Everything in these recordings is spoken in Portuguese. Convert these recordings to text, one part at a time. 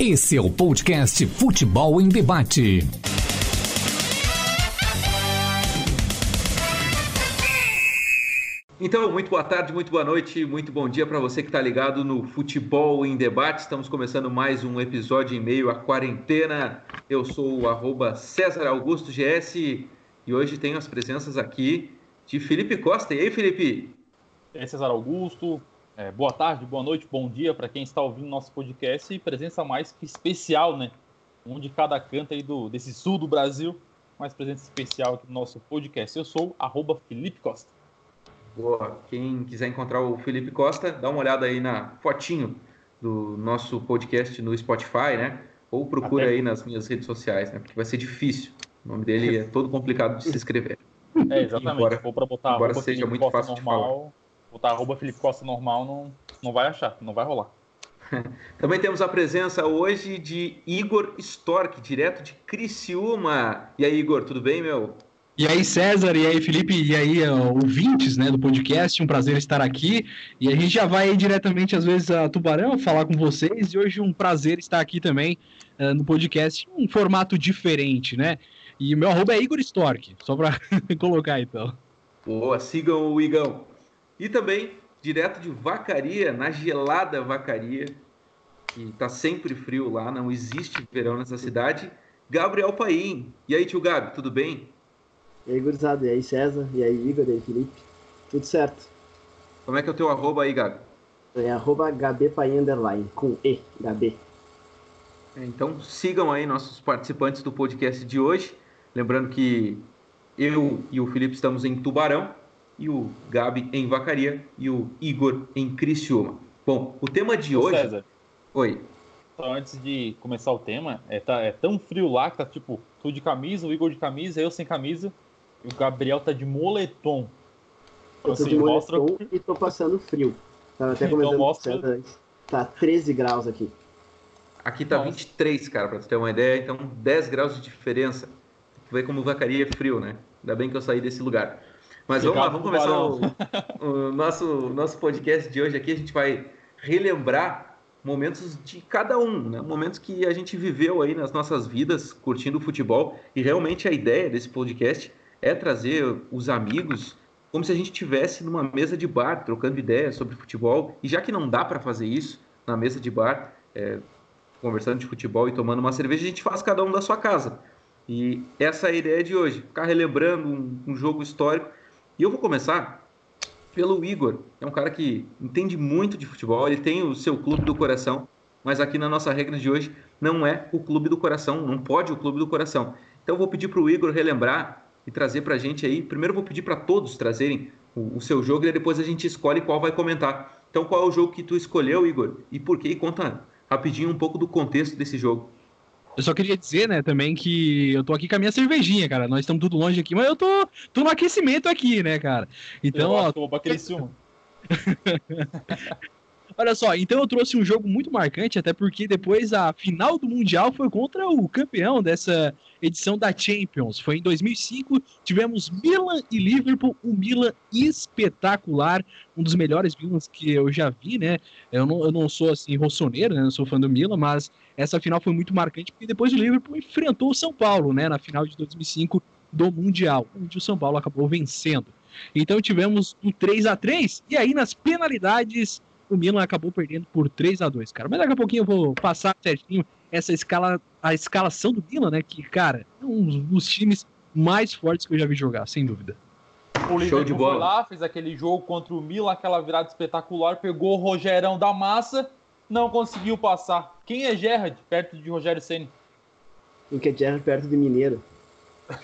Esse é o podcast Futebol em Debate. Então, muito boa tarde, muito boa noite, muito bom dia para você que está ligado no Futebol em Debate. Estamos começando mais um episódio em meio à quarentena. Eu sou o arroba César Augusto GS e hoje tenho as presenças aqui de Felipe Costa. E aí, Felipe? E aí, César Augusto. É, boa tarde, boa noite, bom dia para quem está ouvindo nosso podcast e presença mais que especial, né? Um de cada canto aí do, desse sul do Brasil, mais presença especial aqui no nosso podcast. Eu sou arroba Felipe Costa. Boa. Quem quiser encontrar o Felipe Costa, dá uma olhada aí na fotinho do nosso podcast no Spotify, né? Ou procura Até... aí nas minhas redes sociais, né? Porque vai ser difícil. O nome dele é todo complicado de se escrever. É, exatamente. Embora, for para botar embora seja muito fácil normal, botar arroba Felipe Costa normal, não, não vai achar, não vai rolar. Também temos a presença hoje de Igor Stork, direto de Criciúma. E aí, Igor, tudo bem, meu? E aí, César, e aí, Felipe, e aí, ouvintes né, do podcast, um prazer estar aqui. E a gente já vai diretamente, às vezes, a Tubarão falar com vocês. E hoje um prazer estar aqui também uh, no podcast, um formato diferente, né? E meu arroba é Igor Stork, só para colocar então. Boa, sigam o Igão. E também, direto de Vacaria, na gelada Vacaria, que tá sempre frio lá, não existe verão nessa cidade, Gabriel Paim. E aí, tio Gabi, tudo bem? E aí, gurizada, e aí, César, e aí, Igor, e aí, Felipe. Tudo certo. Como é que é o teu arroba aí, Gabi? É arroba HBPaim Underline, com E, Gabi. É, então sigam aí nossos participantes do podcast de hoje. Lembrando que eu e o Felipe estamos em Tubarão, e o Gabi em Vacaria, e o Igor em Criciúma. Bom, o tema de hoje. César. Oi. Então, antes de começar o tema, é, tá, é tão frio lá que tá tipo, tu de camisa, o Igor de camisa, eu sem camisa. E o Gabriel tá de moletom. Eu tô assim, de moletom mostra... e tô passando frio. Tava até então comentando então, mostra... antes. Tá 13 graus aqui. Aqui tá Nossa. 23, cara, pra você ter uma ideia. Então, 10 graus de diferença. Tu vê como vacaria é frio, né? Ainda bem que eu saí desse lugar. Mas vamos lá, vamos começar o, o, nosso, nosso podcast de hoje aqui. A gente vai relembrar momentos de cada um, né? Momentos que a gente viveu aí nas nossas vidas, curtindo o futebol. E realmente a ideia desse podcast é trazer os amigos como se a gente tivesse numa mesa de bar, trocando ideias sobre futebol. E já que não dá para fazer isso na mesa de bar, é, conversando de futebol e tomando uma cerveja, a gente faz cada um da sua casa. E essa é a ideia de hoje, ficar relembrando um, um jogo histórico. E eu vou começar pelo Igor, é um cara que entende muito de futebol, ele tem o seu clube do coração, mas aqui na nossa regra de hoje não é o clube do coração, não pode o clube do coração. Então eu vou pedir para o Igor relembrar e trazer para a gente aí. Primeiro eu vou pedir para todos trazerem o, o, seu jogo e depois a gente escolhe qual vai comentar. Então qual é o jogo que tu escolheu, Igor? E por quê? E conta rapidinho um pouco do contexto desse jogo. Eu só queria dizer, né, também que eu tô aqui com a minha cervejinha, cara. Nós estamos tudo longe aqui, mas eu tô, tô no aquecimento aqui, né, cara? Então, eu ó. Tô pra Olha só, então eu trouxe um jogo muito marcante, até porque depois a final do Mundial foi contra o campeão dessa edição da Champions. Foi em 2005, tivemos Milan e Liverpool, um Milan espetacular, um dos melhores Milans que eu já vi, né? Eu não, eu não sou assim rossoneiro, né? Não sou fã do Milan, mas essa final foi muito marcante porque depois o Liverpool enfrentou o São Paulo, né? Na final de 2005 do Mundial, onde o São Paulo acabou vencendo. Então tivemos um 3 a 3 e aí nas penalidades o Milan acabou perdendo por 3 a 2 cara. Mas daqui a pouquinho eu vou passar certinho essa escala, a escalação do Milan, né? Que, cara, é um dos times mais fortes que eu já vi jogar, sem dúvida. O Show de bola. foi lá, fez aquele jogo contra o Milan, aquela virada espetacular, pegou o Rogerão da massa, não conseguiu passar. Quem é Gerrard perto de Rogério Ceni? O que é Gerrard perto de Mineiro?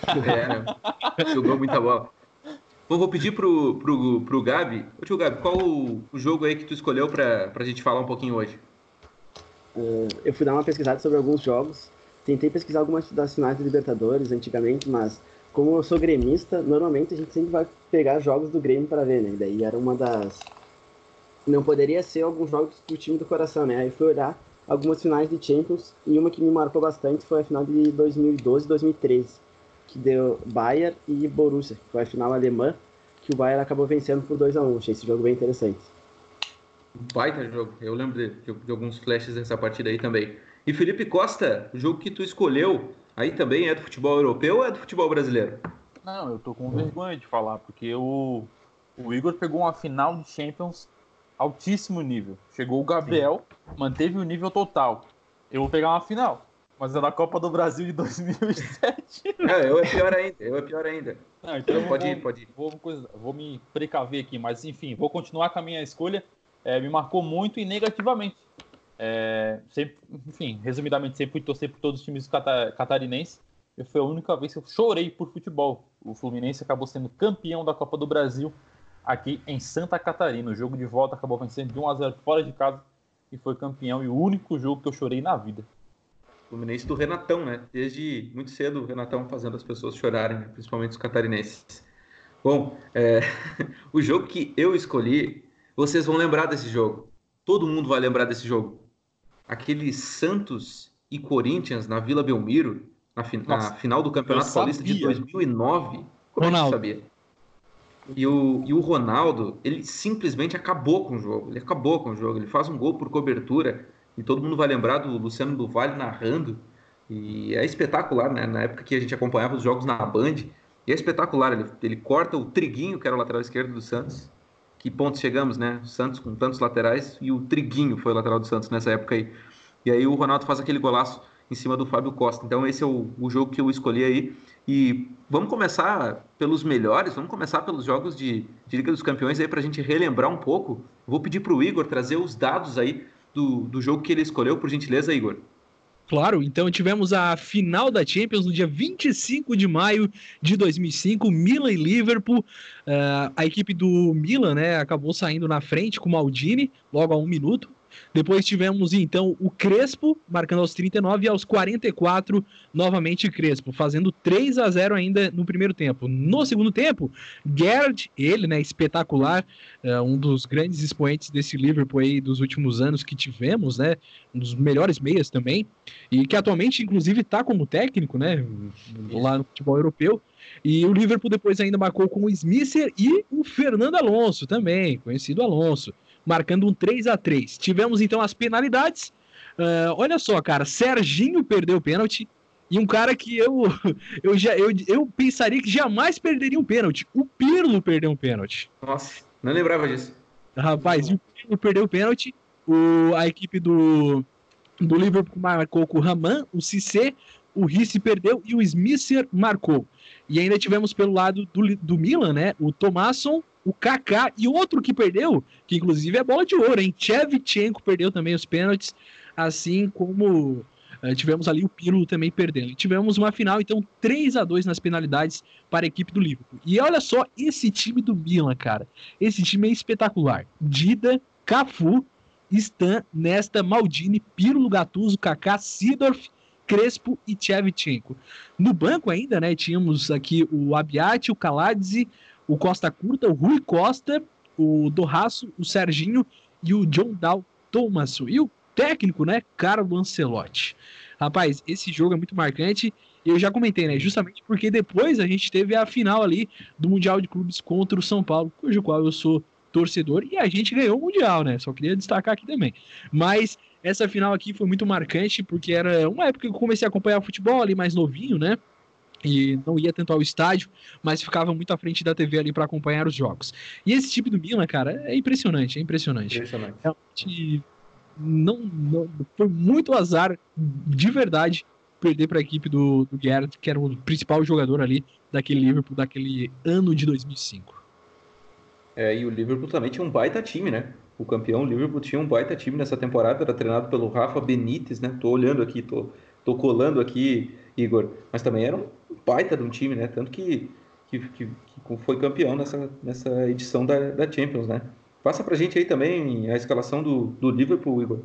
É, né? Jogou muita bola. Bom, vou pedir pro, pro, pro Gabi. Ô tio Gabi, qual o, o jogo aí que tu escolheu pra, pra gente falar um pouquinho hoje? Uh, eu fui dar uma pesquisada sobre alguns jogos. Tentei pesquisar algumas das finais de Libertadores antigamente, mas como eu sou gremista, normalmente a gente sempre vai pegar jogos do Grêmio para ver, né? E daí era uma das. Não poderia ser alguns jogos do time do coração, né? Aí fui olhar algumas finais de Champions e uma que me marcou bastante foi a final de 2012 2013 que deu Bayern e Borussia, que foi a final alemã, que o Bayern acabou vencendo por 2 a 1 um. Achei esse jogo bem interessante. Baita jogo. Eu lembro de, de, de, alguns flashes dessa partida aí também. E Felipe Costa, o jogo que tu escolheu, aí também é do futebol europeu ou é do futebol brasileiro? Não, eu tô com vergonha de falar, porque o, o Igor pegou uma final de Champions altíssimo nível. Chegou o Gabriel, Sim. manteve o nível total. Eu vou pegar uma final, mas é da Copa do Brasil de 2007. É, eu é pior ainda, eu é pior ainda. Não, então pode vou, ir, pode ir. Vou, vou, me precaver aqui, mas enfim, vou continuar com a minha escolha. É, me marcou muito e negativamente. É, sempre, enfim, resumidamente, sempre torcer por todos os times catarinenses. E foi a única vez que eu chorei por futebol. O Fluminense acabou sendo campeão da Copa do Brasil aqui em Santa Catarina. O jogo de volta acabou vencendo de 1 a 0 fora de casa e foi campeão e o único jogo que eu chorei na vida. Fluminense do Renatão, né? Desde muito cedo o Renatão fazendo as pessoas chorarem, né? principalmente os catarinenses. Bom, é... o jogo que eu escolhi, vocês vão lembrar desse jogo. Todo mundo vai lembrar desse jogo. Aquele Santos e Corinthians na Vila Belmiro, na, fi... na final do Campeonato Paulista de 2009. Como Ronaldo. é que sabia? E o, e o Ronaldo, ele simplesmente acabou com o jogo. Ele acabou com o jogo. Ele faz um gol por cobertura. E todo mundo vai lembrar do Luciano do Vale narrando. E é espetacular, né? Na época que a gente acompanhava os jogos na Band. E é espetacular. Ele, ele corta o Triguinho, que era o lateral esquerdo do Santos. Que pontos chegamos, né? O Santos com tantos laterais. E o Triguinho foi o lateral do Santos nessa época aí. E aí o Ronaldo faz aquele golaço em cima do Fábio Costa. Então esse é o, o jogo que eu escolhi aí. E vamos começar pelos melhores, vamos começar pelos jogos de, de Liga dos Campeões aí para a gente relembrar um pouco. Vou pedir para o Igor trazer os dados aí do, do jogo que ele escolheu, por gentileza, Igor. Claro, então tivemos a final da Champions no dia 25 de maio de 2005, Milan e Liverpool. Uh, a equipe do Milan né, acabou saindo na frente com o Maldini, logo a um minuto. Depois tivemos então o Crespo, marcando aos 39 e aos 44, novamente Crespo, fazendo 3 a 0 ainda no primeiro tempo. No segundo tempo, Gerd, ele, né, espetacular, é, um dos grandes expoentes desse Liverpool aí dos últimos anos que tivemos, né, um dos melhores meias também, e que atualmente, inclusive, está como técnico, né, lá no futebol europeu. E o Liverpool depois ainda marcou com o Smisser e o Fernando Alonso também, conhecido Alonso marcando um 3 a 3 Tivemos então as penalidades. Uh, olha só, cara, Serginho perdeu o pênalti. E um cara que eu, eu, já, eu, eu pensaria que jamais perderia um pênalti. O Pirlo perdeu um pênalti. Nossa, não lembrava disso. Rapaz, o Pirlo perdeu o pênalti. O, a equipe do, do Liverpool marcou com o Raman, o Cissé, o Risse perdeu e o Smisser marcou. E ainda tivemos pelo lado do, do Milan, né? O Tomasson, o Kaká e outro que perdeu, que inclusive é bola de ouro, hein? Chevchenko perdeu também os pênaltis, assim como uh, tivemos ali o Pirlo também perdendo. E tivemos uma final, então, 3 a 2 nas penalidades para a equipe do Liverpool. E olha só esse time do Milan, cara. Esse time é espetacular. Dida, Cafu, Stan, Nesta, Maldini, Pirlo, Gattuso, Kaká, Sidorf, Crespo e Chevchenko. No banco ainda, né, tínhamos aqui o Abiati, o Kaladze, o Costa Curta, o Rui Costa, o Dorraço, o Serginho e o John Dal Thomaso. E o técnico, né, Carlo Ancelotti. Rapaz, esse jogo é muito marcante. Eu já comentei, né? Justamente porque depois a gente teve a final ali do Mundial de Clubes contra o São Paulo, cujo qual eu sou torcedor, e a gente ganhou o Mundial, né? Só queria destacar aqui também. Mas essa final aqui foi muito marcante, porque era uma época que eu comecei a acompanhar o futebol ali mais novinho, né? E não ia tanto ao estádio, mas ficava muito à frente da TV ali para acompanhar os jogos. E esse time do Milan, cara, é impressionante, é impressionante. impressionante. Realmente não, não, foi muito azar, de verdade, perder para a equipe do, do que era o principal jogador ali daquele Liverpool, daquele ano de 2005. É, e o Liverpool também tinha um baita time, né? O campeão o Liverpool tinha um baita time nessa temporada, era treinado pelo Rafa Benítez, né? Tô olhando aqui, tô, tô colando aqui, Igor. Mas também era um baita de um time, né? Tanto que, que, que, que foi campeão nessa, nessa edição da, da Champions, né? Passa pra gente aí também a escalação do, do Liverpool, Igor.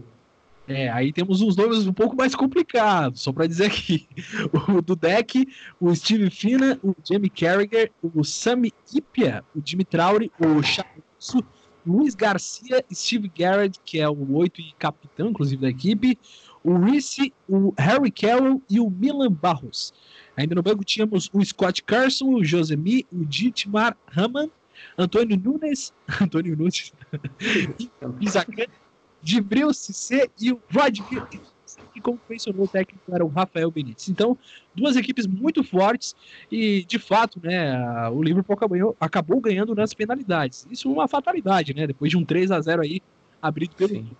É, aí temos uns nomes um pouco mais complicados, só para dizer aqui. O do deck, o Steve Fina, o Jamie Carragher, o Sami Ipia, o Jimmy Trauri, o Charusso, Luiz Garcia, Steve Garrett, que é o oito e capitão, inclusive, da equipe, o Reese, o Harry Carroll e o Milan Barros. Ainda no banco tínhamos o Scott Carson, o Josemi, o Dietmar Hamann, Antônio Nunes, Antônio Nunes, Isacan, Dibril Cissé e o Vladimir e como mencionou o técnico era o Rafael Benítez. Então, duas equipes muito fortes e, de fato, né, o Liverpool acabou, acabou ganhando nas penalidades. Isso é uma fatalidade, né? Depois de um 3 a 0 aí abrido pelo Sim.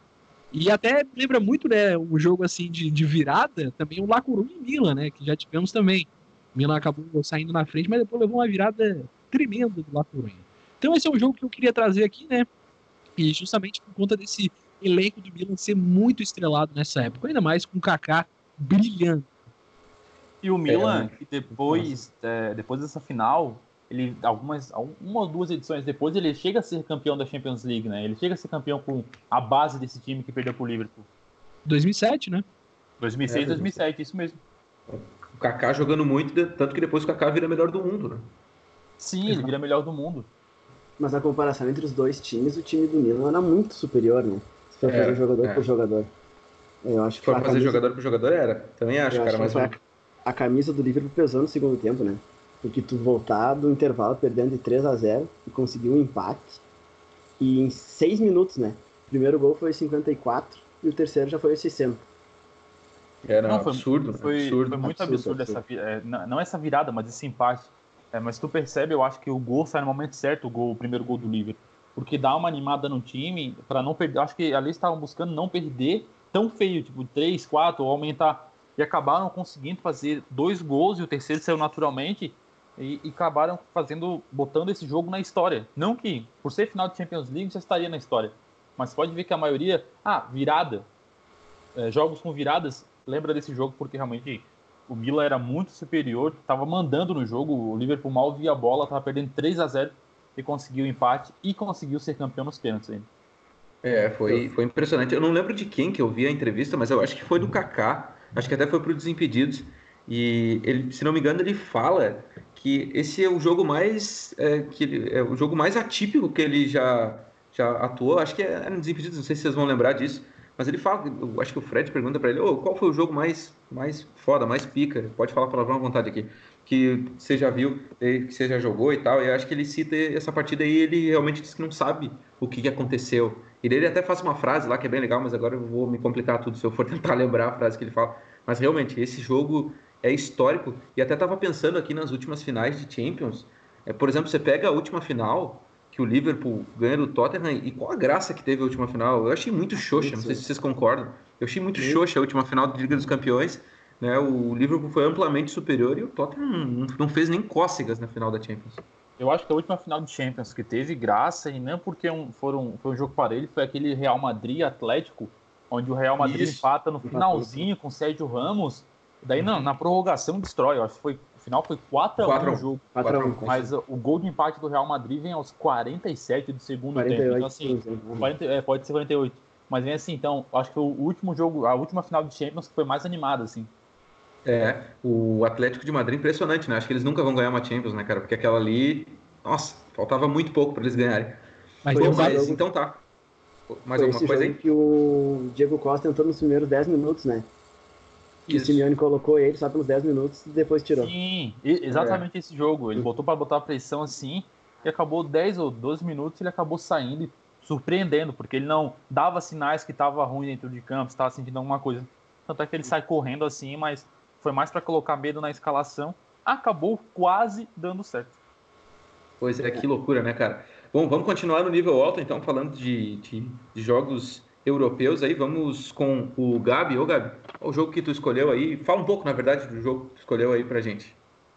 E até lembra muito, né, um jogo assim de, de virada, também o La Coruña e Milan, né, que já tivemos também. Milan acabou saindo na frente, mas depois levou uma virada tremenda do La Coruña. Então esse é um jogo que eu queria trazer aqui, né? E justamente por conta desse elenco do Milan ser muito estrelado nessa época, ainda mais com o Kaká brilhando. E o Milan, é, que depois, é, depois dessa final, ele algumas uma ou duas edições depois ele chega a ser campeão da Champions League, né? Ele chega a ser campeão com a base desse time que perdeu pro Liverpool. 2007, né? 2006, é, 2007, isso mesmo. O Kaká jogando muito, tanto que depois o Kaká vira melhor do mundo, né? Sim, Exato. ele vira melhor do mundo. Mas a comparação entre os dois times, o time do Milan era muito superior, né? Se for fazer é, jogador é. por jogador. Eu acho que Se for fazer camisa... jogador por jogador, era. Também acho, Eu cara. Acho mas a, a camisa do Liverpool pesou no segundo tempo, né? Porque tu voltar do intervalo perdendo de 3 a 0 e conseguir um empate. E em 6 minutos, né? O primeiro gol foi 54 e o terceiro já foi 60. Era não, foi, absurdo, foi, absurdo. Foi muito absurdo, absurdo, absurdo. essa é, não essa virada, mas esse empate. É, mas tu percebe, eu acho que o gol sai no momento certo, o, gol, o primeiro gol do Liverpool. Porque dá uma animada no time para não perder. Acho que ali estavam buscando não perder tão feio, tipo 3, 4, ou aumentar. E acabaram conseguindo fazer dois gols e o terceiro saiu naturalmente e, e, acabaram fazendo, botando esse jogo na história. Não que, por ser final de Champions League, já estaria na história. Mas pode ver que a maioria, ah, virada. É, jogos com viradas, lembra desse jogo porque realmente o Milan era muito superior, estava mandando no jogo, o Liverpool mal via a bola, estava perdendo 3 a 0 e conseguiu o empate e conseguiu ser campeão nos pênaltis ainda. É, foi, foi impressionante. Eu não lembro de quem que eu vi a entrevista, mas eu acho que foi do Kaká. Acho que até foi para o Desimpedidos. E ele, se não me engano, ele fala que esse é o jogo mais é, que é o jogo mais atípico que ele já já atuou. Acho que é, é no Desimpedidos, não sei se vocês vão lembrar disso. Mas ele fala, eu acho que o Fred pergunta para ele, oh, qual foi o jogo mais mais foda, mais pica? Pode falar palavrão à vontade aqui. Que você já viu, que você já jogou e tal. E acho que ele cita essa partida aí, ele realmente diz que não sabe o que, que aconteceu. E ele até faz uma frase lá que é bem legal, mas agora eu vou me complicar tudo se eu for tentar lembrar a frase que ele fala. Mas realmente, esse jogo é histórico. E até estava pensando aqui nas últimas finais de Champions. É, por exemplo, você pega a última final que o Liverpool ganha do Tottenham e qual a graça que teve a última final. Eu achei muito xoxa, não sei se vocês concordam. Eu achei muito xoxa a última final da Liga dos Campeões. Né? O Liverpool foi amplamente superior e o Tottenham não fez nem cócegas na final da Champions. Eu acho que a última final de Champions que teve graça, e não porque um, foram, foi um jogo parelho, foi aquele Real Madrid Atlético, onde o Real Madrid Isso. empata no finalzinho com o Sérgio Ramos Daí não, na prorrogação destrói, eu acho que foi, o final foi 4x1 o jogo. 4 a 1, mas o gol de empate do Real Madrid vem aos 47 do segundo 48, tempo. Então, assim, 40, é, pode ser 48. Mas vem assim, então, acho que foi o último jogo, a última final de Champions que foi mais animada, assim. É, o Atlético de Madrid impressionante, né? Acho que eles nunca vão ganhar uma Champions, né, cara? Porque aquela ali, nossa, faltava muito pouco para eles ganharem. Mas, Pô, mas então tá. Mais alguma coisa aí? que o Diego Costa entrou nos primeiros 10 minutos, né? Que o Simeone colocou ele só pelos 10 minutos e depois tirou. Sim, exatamente é. esse jogo. Ele botou para botar a pressão assim e acabou 10 ou 12 minutos ele acabou saindo e surpreendendo, porque ele não dava sinais que estava ruim dentro de campo, estava sentindo alguma coisa. Tanto é que ele sai correndo assim, mas foi mais para colocar medo na escalação. Acabou quase dando certo. Pois é, que loucura, né, cara? Bom, vamos continuar no nível alto, então, falando de, de, de jogos europeus aí. Vamos com o Gabi. Ô, Gabi, o jogo que tu escolheu aí. Fala um pouco, na verdade, do jogo que tu escolheu aí pra gente.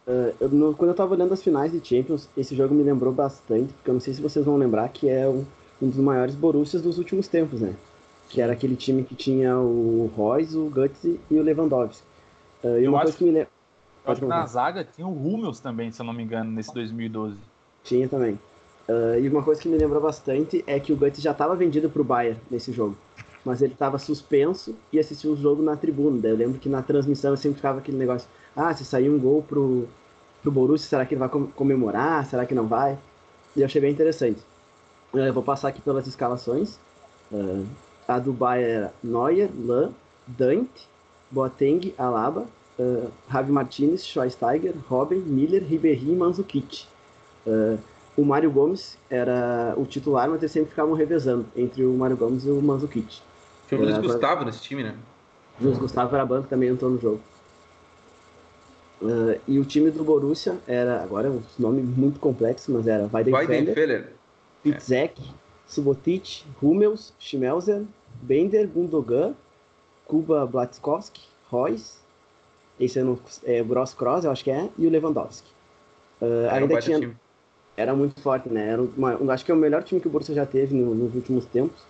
Uh, eu, no, quando eu tava olhando as finais de Champions, esse jogo me lembrou bastante, porque eu não sei se vocês vão lembrar que é um, um dos maiores Borussias dos últimos tempos, né? Que era aquele time que tinha o Royce, o Guts e o Lewandowski. Uh, e uma coisa que me lembra. Acho que na zaga tinha o Hummels também, se eu não me engano, nesse 2012. Tinha também. Uh, e uma coisa que me lembra bastante é que o Guts já estava vendido para o Bayern nesse jogo mas ele estava suspenso e assistiu o jogo na tribuna. Daí eu lembro que na transmissão sempre ficava aquele negócio: ah, se sair um gol pro, pro Borussia, será que ele vai comemorar? Será que não vai? E eu achei bem interessante. Eu vou passar aqui pelas escalações. Uh, a do Bayern era Neuer, Lan, Dante, Boateng, Alaba, uh, Javi Martinez, Schweinsteiger, Robin, Miller, Ribéry e Manzukic. Uh, o Mário Gomes era o titular, mas eles sempre ficavam revezando entre o Mário Gomes e o Manzukic. Tinha o Luiz Gustavo nesse time, né? Luiz Gustavo Arabanco também entrou no jogo. Uh, e o time do Borussia era, agora é um nome muito complexo, mas era Weidenfeller, Pitzek, é. Subotic, Hummels, Schmelzer, Bender, Gundogan, Kuba Blatkowski, Royce, esse é, no, é Gross Cross, eu acho que é, e o Lewandowski. Uh, ainda tinha, time. Era muito forte, né? Era uma, acho que é o melhor time que o Borussia já teve no, nos últimos tempos.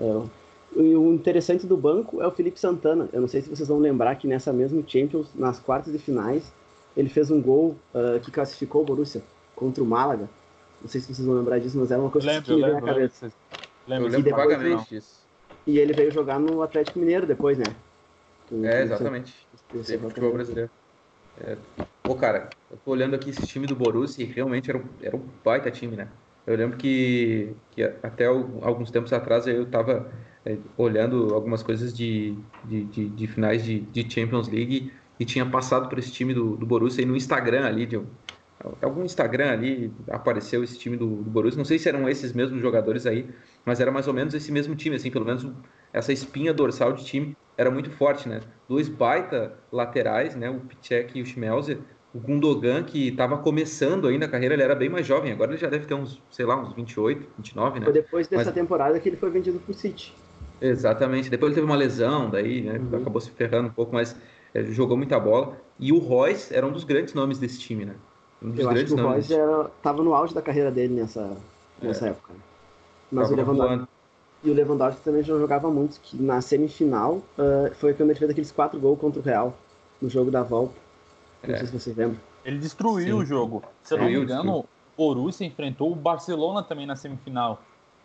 Uh, e o interessante do banco é o Felipe Santana. Eu não sei se vocês vão lembrar que nessa mesma Champions, nas quartas de finais, ele fez um gol uh, que classificou o Borussia contra o Málaga. Não sei se vocês vão lembrar disso, mas era uma coisa lembro, que me veio na cabeça. Lembro, lembro vagamente disso. E ele veio jogar no Atlético Mineiro depois, né? é, exatamente. Futebol brasileiro. É. Pô, cara, eu tô olhando aqui esse time do Borussia e realmente era um, era um baita time, né? Eu lembro que, que até alguns tempos atrás eu tava é, olhando algumas coisas de, de, de, de finais de, de, Champions League e tinha passado por esse time do, do Borussia e no Instagram ali, de algum Instagram ali apareceu esse time do, do Borussia. Não sei se eram esses mesmos jogadores aí, mas era mais ou menos esse mesmo time, assim, pelo menos essa espinha dorsal de time era muito forte, né? Dois baita laterais, né? O Pichek e o Schmelzer. O Gundogan, que estava começando ainda a carreira, ele era bem mais jovem. Agora ele já deve ter uns, sei lá, uns 28, 29, né? Foi depois dessa Mas... temporada que ele foi vendido pro City. Exatamente. Depois ele teve uma lesão, daí, né? Uhum. Acabou se ferrando um pouco, mas é, jogou muita bola. E o Royce era um dos grandes nomes desse time, né? Um dos Eu grandes acho que o Royce era, tava no auge da carreira dele nessa, nessa é. época. Mas o Lewandowski, e o Lewandowski também já jogava muito, que na semifinal uh, foi quando ele fez aqueles quatro gols contra o Real, no jogo da volta. Não sei se vocês lembram. Ele destruiu Sim. o jogo. Se eu não me engano, o Borussia enfrentou o Barcelona também na semifinal.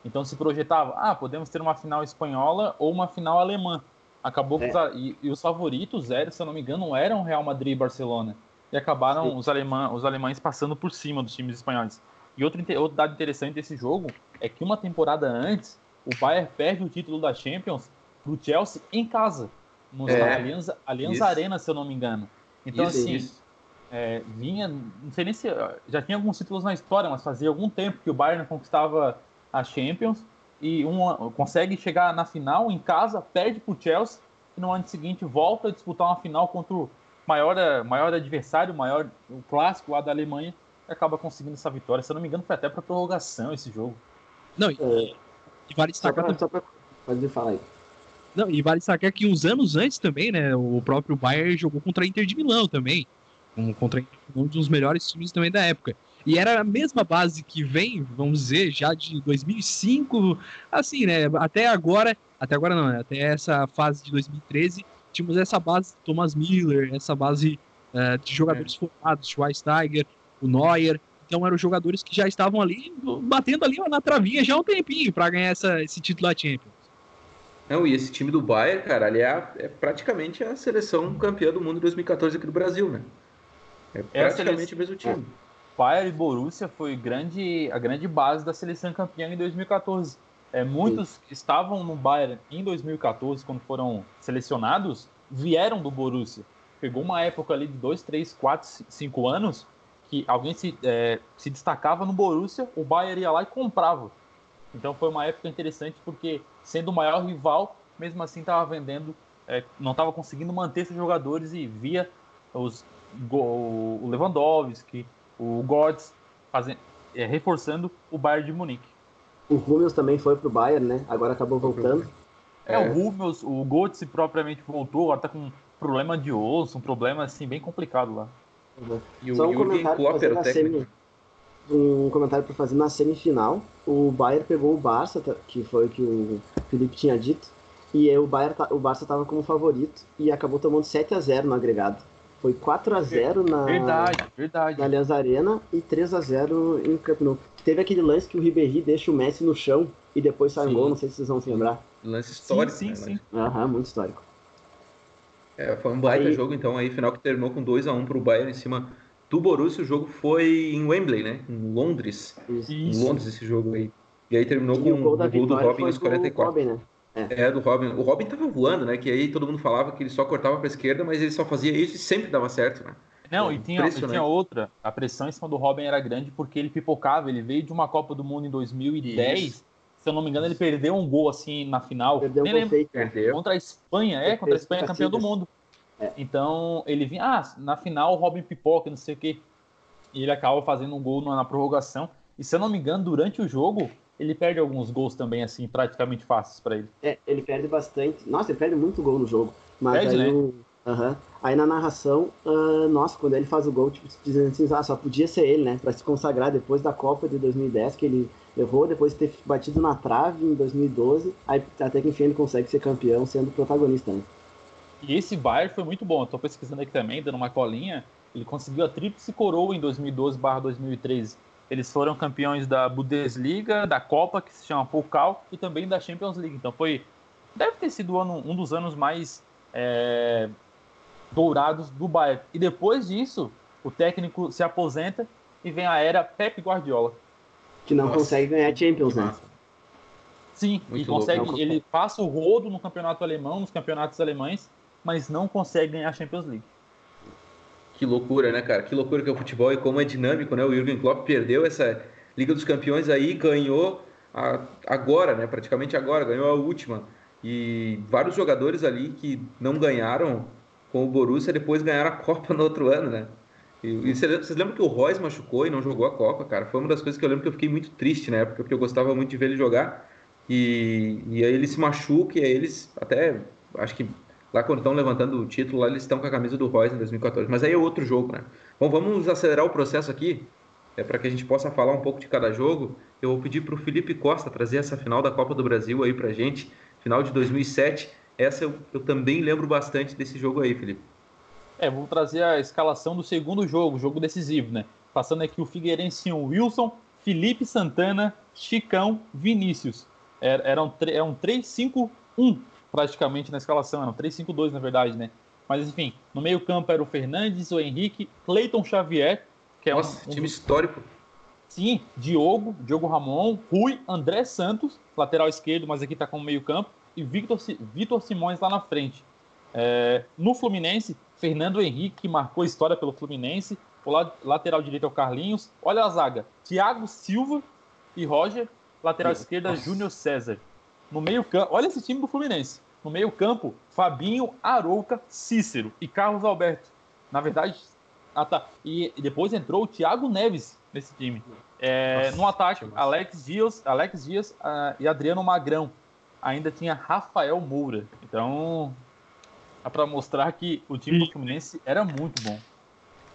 Então se projetava, ah, podemos ter uma final espanhola ou uma final alemã. Acabou é. e, e, os favoritos eram, se eu não me engano, eram Real Madrid e Barcelona. E acabaram os, alemã, os alemães passando por cima dos times espanhóis. E outro, outro dado interessante desse jogo é que uma temporada antes, o Bayern perde o título da Champions pro Chelsea em casa, no é, Allianz, Allianz Arena, se eu não me engano. Então, isso, assim, isso. É, vinha, não sei nem se já tinha alguns títulos na história, mas fazia algum tempo que o Bayern conquistava a Champions e um, consegue chegar na final em casa, perde pro Chelsea e no ano seguinte volta a disputar uma final contra o maior, maior adversário, maior o clássico lá da Alemanha e acaba conseguindo essa vitória. Se eu não me engano, foi até para prorrogação esse jogo. Não, é, e vale destacar. Só pra, Pode falar aí. Não, e vale destacar que uns anos antes também, né? O próprio Bayern jogou contra a Inter de Milão também. Um, contra um dos melhores times também da época. E era a mesma base que vem, vamos dizer, já de 2005, assim, né? Até agora, até agora não, né? até essa fase de 2013, tínhamos essa base de Thomas Miller, essa base uh, de jogadores é. formados, Schweinsteiger, o Neuer, então eram jogadores que já estavam ali, batendo ali na travinha já há um tempinho para ganhar essa, esse título da Champions. Não, e esse time do Bayern, cara, ali é, é, praticamente a seleção campeã do mundo de 2014 aqui do Brasil, né? É, é praticamente o mesmo time. Bayern e Borussia foi grande, a grande base da seleção campeã em 2014. É, muitos Sim. que estavam no Bayern em 2014, quando foram selecionados, vieram do Borussia. Pegou uma época ali de 2, 3, 4, 5 anos que alguém se, é, se destacava no Borussia, o Bayern ia lá e comprava. Então foi uma época interessante porque, sendo o maior rival, mesmo assim estava vendendo, é, não estava conseguindo manter esses jogadores e via os, o Lewandowski, o Götze fazendo, é, reforçando o Bayern de Munique. O Hummels também foi para o Bayern, né? Agora acabou voltando. É, é. o Hummels, o Götze propriamente voltou, agora está com um problema de osso, um problema assim bem complicado lá. E o Só um fazer na semi, um comentário para fazer na semifinal. O Bayern pegou o Barça, tá, que foi o que o Felipe tinha dito, e o, Bayern, tá, o Barça estava como favorito e acabou tomando 7 a 0 no agregado. Foi 4 a 0 na, verdade, verdade. na Allianz Arena e 3 a 0 em Camp Nou. Teve aquele lance que o Ribéry deixa o Messi no chão e depois sai um gol, não sei se vocês vão se lembrar. Lance histórico. Sim, sim, né? sim. Aham, muito histórico. É, foi um baita aí... jogo, então, aí, final que terminou com 2 a 1 pro Bayern em cima do Borussia. O jogo foi em Wembley, né? Em Londres. Isso. Em Londres esse jogo aí. E aí terminou e com o gol, o gol do Robin aos 44. Robin, né? É. é. do Robin. O Robin tava voando, né? Que aí todo mundo falava que ele só cortava pra esquerda, mas ele só fazia isso e sempre dava certo, né? Não, é, e, tinha, e tinha outra. A pressão em cima do Robin era grande porque ele pipocava. Ele veio de uma Copa do Mundo em 2010 isso. Se eu não me engano, ele perdeu um gol assim na final. Perdeu Nem um lembro. feito. Contra a Espanha, é, contra a Espanha, campeão do mundo. É. Então, ele vinha, ah, na final, Robin Pipoca, não sei o quê. E ele acaba fazendo um gol na, na prorrogação. E se eu não me engano, durante o jogo, ele perde alguns gols também, assim, praticamente fáceis para ele. É, ele perde bastante. Nossa, ele perde muito gol no jogo. Mas Perde, aí, né? o- Aham. aí na narração, ah, nossa, quando ele faz o gol, tipo, dizendo assim, ah, só podia ser ele, né? Pra se consagrar depois da Copa de 2010, que ele errou, depois de ter batido na trave em 2012, aí até que enfim ele consegue ser campeão sendo protagonista, né? E esse Bayern foi muito bom. Tô pesquisando aqui também, dando uma colinha. Ele conseguiu a tríplice coroa em 2012/2013. Eles foram campeões da Bundesliga, da Copa, que se chama Pokal, e também da Champions League. Então foi. Deve ter sido um dos anos mais é, dourados do Bayern. E depois disso, o técnico se aposenta e vem a era Pep Guardiola. Que não Nossa, consegue ganhar Champions, né? Sim, Muito e consegue. louco. Ele passa o rodo no campeonato alemão, nos campeonatos alemães, mas não consegue ganhar a Champions League. Que loucura, né, cara? Que loucura que é o futebol e como é dinâmico, né? O Jürgen Klopp perdeu essa Liga dos Campeões aí, ganhou a- agora, né? Praticamente agora, ganhou a última. E vários jogadores ali que não ganharam com o Borussia depois ganharam a Copa no outro ano, né? E, e cê- vocês lembram que o Royce machucou e não jogou a Copa, cara? Foi uma das coisas que eu lembro que eu fiquei muito triste na época, porque eu gostava muito de ver ele jogar. E, e aí ele se machuca e aí eles até, acho que lá quando estão levantando o título, lá eles estão com a camisa do Royce em 2014. Mas aí é outro jogo, né? Bom, vamos acelerar o processo aqui, é para que a gente possa falar um pouco de cada jogo. Eu vou pedir para o Felipe Costa trazer essa final da Copa do Brasil aí pra gente, final de 2007. Essa eu, eu também lembro bastante desse jogo aí, Felipe. É, vou trazer a escalação do segundo jogo, jogo decisivo, né? Passando aqui o Figueirense tinha o Wilson, Felipe Santana, Chicão, Vinícius. Era, era um, tre- é um 3-5-1 praticamente na escalação, era um 3-5-2 na verdade, né? Mas enfim, no meio campo era o Fernandes, o Henrique, Cleiton Xavier, que é um- Nossa, um, time dos- histórico. Sim, Diogo, Diogo Ramon, Rui, André Santos, lateral esquerdo, mas aqui tá como meio campo, e Victor, Vitor Simões lá na frente. É, no Fluminense, Fernando Henrique, que marcou história pelo Fluminense, o la- lateral direito é o Carlinhos, olha a zaga, Thiago Silva e Roger, lateral esquerda Júnior César. No meio campo, olha esse time do Fluminense. No meio campo, Fabinho, Arouca, Cícero e Carlos Alberto. Na verdade, ah tá. E depois entrou o Thiago Neves nesse time. É, Nossa, no ataque. Alex Dias, Alex Dias ah, e Adriano Magrão. Ainda tinha Rafael Moura. Então, dá pra mostrar que o time do Fluminense era muito bom.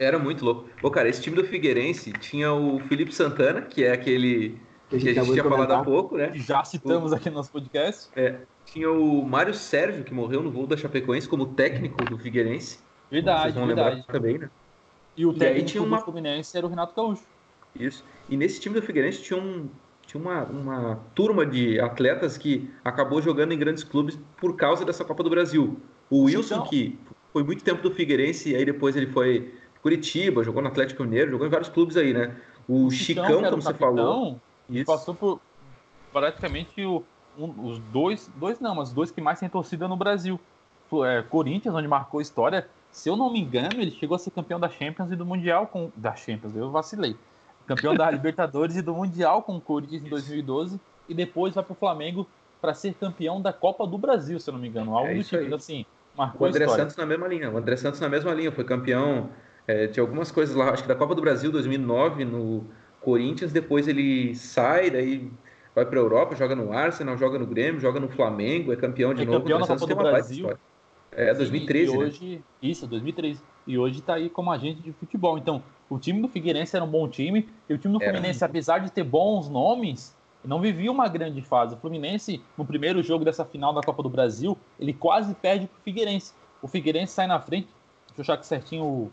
Era muito louco. Pô, cara, esse time do Figueirense tinha o Felipe Santana, que é aquele Que a que a gente gente tinha falado há pouco, né? Que já citamos aqui no nosso podcast. Tinha o Mário Sérgio, que morreu no voo da Chapecoense como técnico do Figueirense. Verdade, Vocês vão lembrar verdade. também, né? E o E aí técnico tinha do uma- Fluminense era o Renato Gaúcho. Isso. E nesse time do Figueirense tinha, um, tinha uma, uma turma de atletas que acabou jogando em grandes clubes por causa dessa Copa do Brasil. O Wilson, Chicão. que foi muito tempo do Figueirense, e aí depois ele foi Curitiba, jogou no Atlético Mineiro, jogou em vários clubes aí, né? O Chicão, era como o você falou. Isso. passou por praticamente o- um- os dois, dois não, mas os dois que mais têm torcida no Brasil. É, Corinthians, onde marcou história. Se eu não me engano, ele chegou a ser campeão da Champions e do Mundial com da Champions, eu vacilei. Campeão da Libertadores e do Mundial com o Corinthians em 2012 e depois vai pro Flamengo para ser campeão da Copa do Brasil, se eu não me engano, algo É do tipo, assim, O marcou André história. Santos na mesma linha. O André Santos na mesma linha. Foi campeão é, de algumas coisas lá. Acho que da Copa do Brasil 2009 no Corinthians. Depois ele sai, daí vai para Europa, joga no Arsenal, joga no Grêmio, joga no Flamengo, é campeão de É novo. campeão O Santos Copa do Brasil. É, Sim, 2013, e né? hoje, Isso, 2013. E hoje tá aí como agente de futebol. Então, o time do Figueirense era um bom time. E o time do Era. Fluminense, apesar de ter bons nomes, não vivia uma grande fase. O Fluminense, no primeiro jogo dessa final da Copa do Brasil, ele quase perde pro Figueirense. O Figueirense sai na frente. Deixa eu achar aqui certinho o-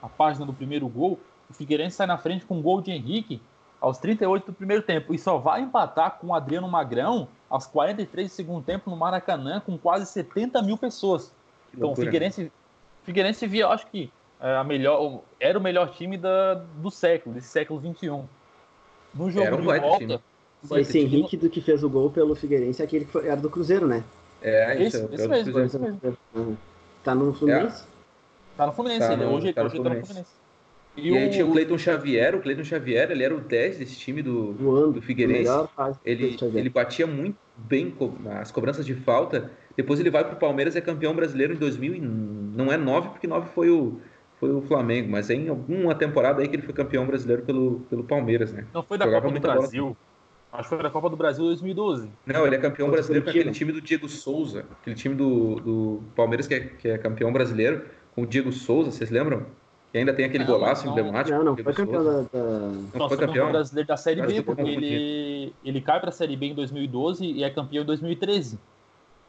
a página do primeiro gol. O Figueirense sai na frente com um gol de Henrique aos 38 do primeiro tempo. E só vai empatar com o Adriano Magrão aos 43 do segundo tempo no Maracanã, com quase 70 mil pessoas. Que Então, o loucura. Figueirense, Figueirense via, eu acho que é, a melhor, era o melhor time da, do século, desse século XXI. No jogo Era um de volta, time. foi Esse Henrique do que fez o gol pelo Figueirense é aquele que foi- era do Cruzeiro, né? É, isso. Esse- é, esse é, mesmo, é, esse mesmo. Tá no Fluminense? Tá no Fluminense, Tá ele, no- hoje, tá no hoje ele tá no Fluminense. E, e o... aí tinha o Cleiton Xavier, o Cleiton Xavier, ele era o 10 desse time do, Voando, do Figueirense. Ele, ele batia muito bem as cobranças de falta. Depois ele vai para o Palmeiras e é campeão brasileiro em 2000 e não é 9, porque 9 foi o, foi o Flamengo, mas é em alguma temporada aí que ele foi campeão brasileiro pelo, pelo Palmeiras, né? Não foi da Jogava Copa do Brasil. Bola. Acho que foi da Copa do Brasil 2012. Não, ele é campeão brasileiro com aquele time do Diego Souza, aquele time do, do Palmeiras que é, que é campeão brasileiro, com o Diego Souza, vocês lembram? E ainda tem aquele não, golaço não, emblemático. Não, não, foi campeão da, da... Não, foi campeão brasileiro da Série B, porque ele, ele cai para a Série B em 2012 e é campeão em 2013.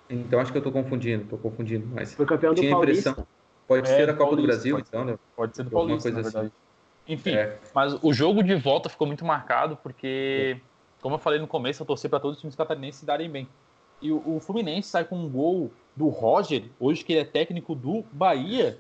Então acho que eu tô confundindo, tô confundindo, mas foi campeão do Paulista. Pode é, ser da Copa Paulista, do Brasil, pode, então, né? Pode ser do Paulista, na assim. verdade. Assim. Enfim, é. mas o jogo de volta ficou muito marcado porque, como eu falei no começo, eu torci para todos os times catarinenses se darem bem. E o, o Fluminense sai com um gol do Roger, hoje que ele é técnico do Bahia,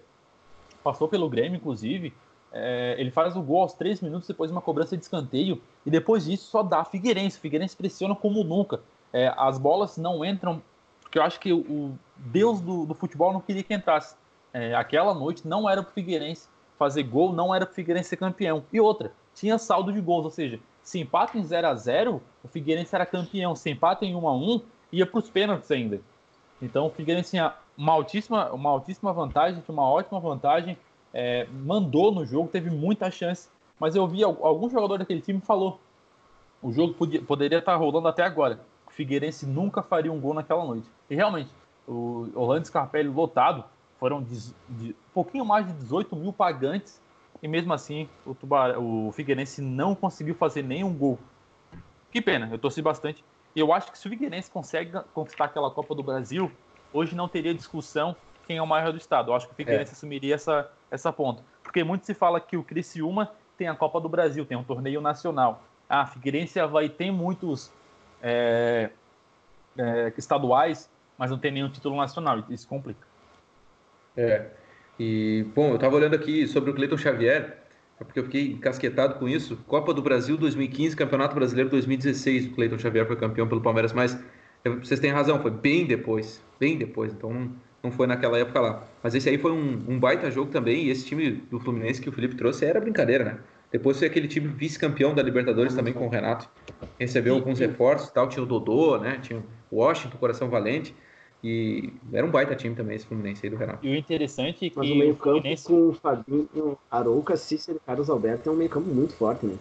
passou pelo Grêmio, inclusive. É, ele faz o gol aos três minutos depois de uma cobrança de escanteio e depois disso só dá Figueirense. Figueirense pressiona como nunca. É, as bolas não entram, porque eu acho que o Deus do, do futebol não queria que entrasse. É, aquela noite não era para o Figueirense fazer gol, não era para o Figueirense ser campeão. E outra, tinha saldo de gols, ou seja, se empata em 0 a 0 o Figueirense era campeão. Se empata em 1 a 1 ia para os pênaltis ainda. Então o Figueirense tinha uma altíssima, uma altíssima vantagem, uma ótima vantagem, é, mandou no jogo, teve muita chance. Mas eu vi algum jogador daquele time falou: o jogo podia, poderia estar rolando até agora. O Figueirense nunca faria um gol naquela noite. E realmente, o Orlando Scarpelli lotado, foram de, de, um pouquinho mais de 18 mil pagantes e mesmo assim o, o Figueirense não conseguiu fazer nenhum gol. Que pena, eu torci bastante. Eu acho que se o Figueirense consegue conquistar aquela Copa do Brasil, hoje não teria discussão quem é o maior do estado. Eu acho que o Figueirense é. assumiria essa, essa ponta. Porque muito se fala que o Criciúma tem a Copa do Brasil, tem um torneio nacional. Ah, Figueirense vai ter muitos é, é, estaduais, mas não tem nenhum título nacional. Isso complica. É. E, bom, eu estava olhando aqui sobre o Cleiton Xavier, é porque eu fiquei encasquetado com isso. Copa do Brasil 2015, Campeonato Brasileiro 2016, o Cleiton Xavier foi campeão pelo Palmeiras, mas vocês têm razão, foi bem depois, bem depois, então não, não foi naquela época lá. Mas esse aí foi um, um baita jogo também, e esse time do Fluminense que o Felipe trouxe era brincadeira, né? Depois foi aquele time vice-campeão da Libertadores também com o Renato. Recebeu alguns reforços tal, tinha o Dodô, né? Tinha o Washington, Coração Valente. E era um baita time também esse Fluminense aí do Renato. E o interessante é que. Mas o meio-campo Fluminense... com o Fabinho, Arouca, Cícero e Carlos Alberto é um meio-campo muito forte, né?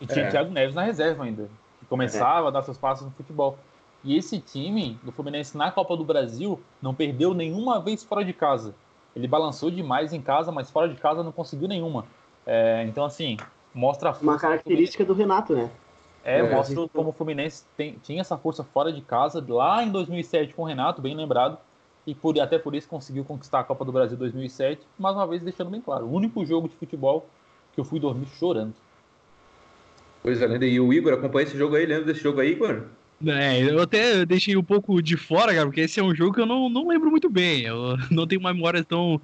E tinha é. o Thiago Neves na reserva ainda, que começava é. a dar seus passos no futebol. E esse time do Fluminense na Copa do Brasil não perdeu nenhuma vez fora de casa. Ele balançou demais em casa, mas fora de casa não conseguiu nenhuma. É, então, assim, mostra Uma característica do Renato, né? É, é mostra como o Fluminense tem, tinha essa força fora de casa lá em 2007 com o Renato, bem lembrado, e por, até por isso conseguiu conquistar a Copa do Brasil 2007, mais uma vez deixando bem claro, o único jogo de futebol que eu fui dormir chorando. Pois é, e o Igor acompanha esse jogo aí, lembra desse jogo aí, Igor? É, eu até deixei um pouco de fora, cara, porque esse é um jogo que eu não, não lembro muito bem. Eu não tenho uma memória tão uh,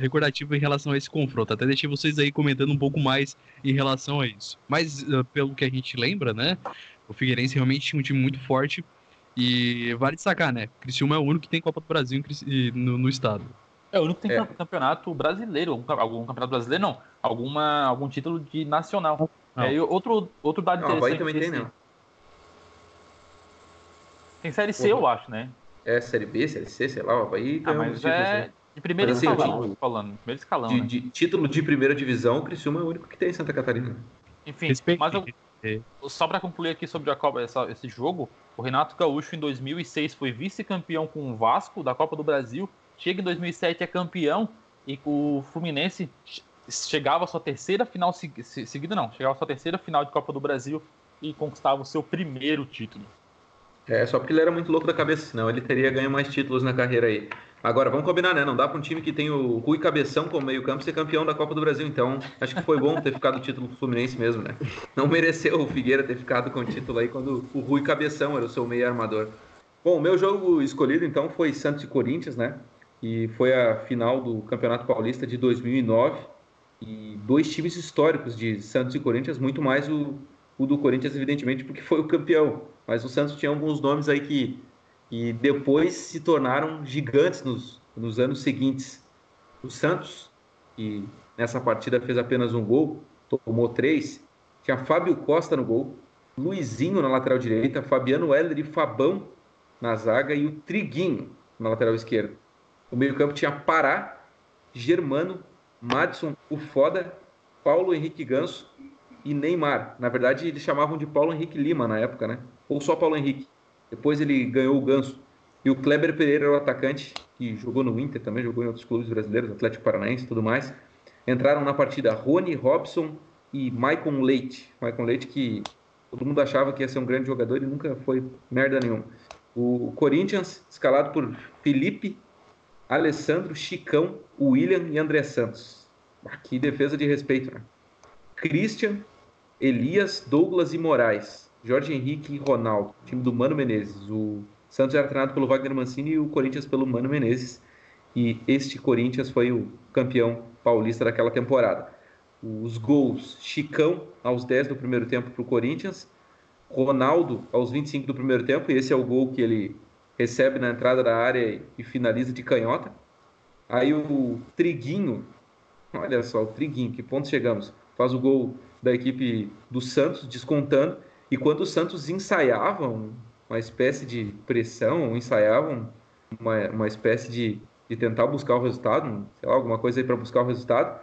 recordativa em relação a esse confronto. Até deixei vocês aí comentando um pouco mais em relação a isso. Mas, uh, pelo que a gente lembra, né? O Figueirense realmente tinha um time muito forte. E vale destacar, né? Criciúma é o único que tem Copa do Brasil no, no estado. É o único que tem é. campeonato brasileiro. Algum, algum, campeonato brasileiro, não. Alguma, algum título de nacional. É, outro, outro dado não, interessante. também tem, não. Tem Série C, eu acho, né? É, Série B, Série C, sei lá, o Havaí ah, mas é assim. de primeiro mas, assim, escalão, de, falando. Primeiro escalão, de, né? de, título de primeira divisão, o Criciúma é o único que tem em Santa Catarina. Enfim, Respeite. mas eu, só para concluir aqui sobre a Copa, essa, esse jogo, o Renato Gaúcho em 2006 foi vice-campeão com o Vasco da Copa do Brasil, chega em 2007 é campeão e o Fluminense chegava à sua terceira final seguida não, chegava à sua terceira final de Copa do Brasil e conquistava o seu primeiro título. É, só porque ele era muito louco da cabeça, senão ele teria ganho mais títulos na carreira aí. Agora, vamos combinar, né? Não dá para um time que tem o Rui Cabeção como meio-campo ser campeão da Copa do Brasil. Então, acho que foi bom ter ficado o título Fluminense mesmo, né? Não mereceu o Figueira ter ficado com o título aí quando o Rui Cabeção era o seu meio armador. Bom, o meu jogo escolhido então foi Santos e Corinthians, né? E foi a final do Campeonato Paulista de 2009. E dois times históricos de Santos e Corinthians, muito mais o, o do Corinthians, evidentemente, porque foi o campeão. Mas o Santos tinha alguns nomes aí que, que depois se tornaram gigantes nos, nos anos seguintes. O Santos, que nessa partida fez apenas um gol, tomou três. Tinha Fábio Costa no gol, Luizinho na lateral direita, Fabiano Heller e Fabão na zaga e o Triguinho na lateral esquerda. O meio-campo tinha Pará, Germano, Madison, o Foda, Paulo Henrique Ganso e Neymar. Na verdade, eles chamavam de Paulo Henrique Lima na época, né? Ou só Paulo Henrique. Depois ele ganhou o Ganso. E o Kleber Pereira era o atacante, que jogou no Inter também, jogou em outros clubes brasileiros, Atlético Paranaense e tudo mais. Entraram na partida Rony Robson e Maicon Leite. Maicon Leite que todo mundo achava que ia ser um grande jogador e nunca foi merda nenhuma. O Corinthians, escalado por Felipe, Alessandro, Chicão, William e André Santos. Aqui defesa de respeito, né? Christian, Elias, Douglas e Moraes. Jorge Henrique e Ronaldo. Time do Mano Menezes. O Santos era treinado pelo Wagner Mancini e o Corinthians pelo Mano Menezes. E este Corinthians foi o campeão paulista daquela temporada. Os gols: Chicão aos 10 do primeiro tempo para o Corinthians, Ronaldo aos 25 do primeiro tempo, e esse é o gol que ele recebe na entrada da área e finaliza de canhota. Aí o Triguinho, olha só, o Triguinho, que ponto chegamos? Faz o gol da equipe do Santos, descontando. E quando o Santos ensaiavam uma espécie de pressão, ensaiavam uma, uma espécie de, de tentar buscar o resultado, sei lá, alguma coisa aí para buscar o resultado,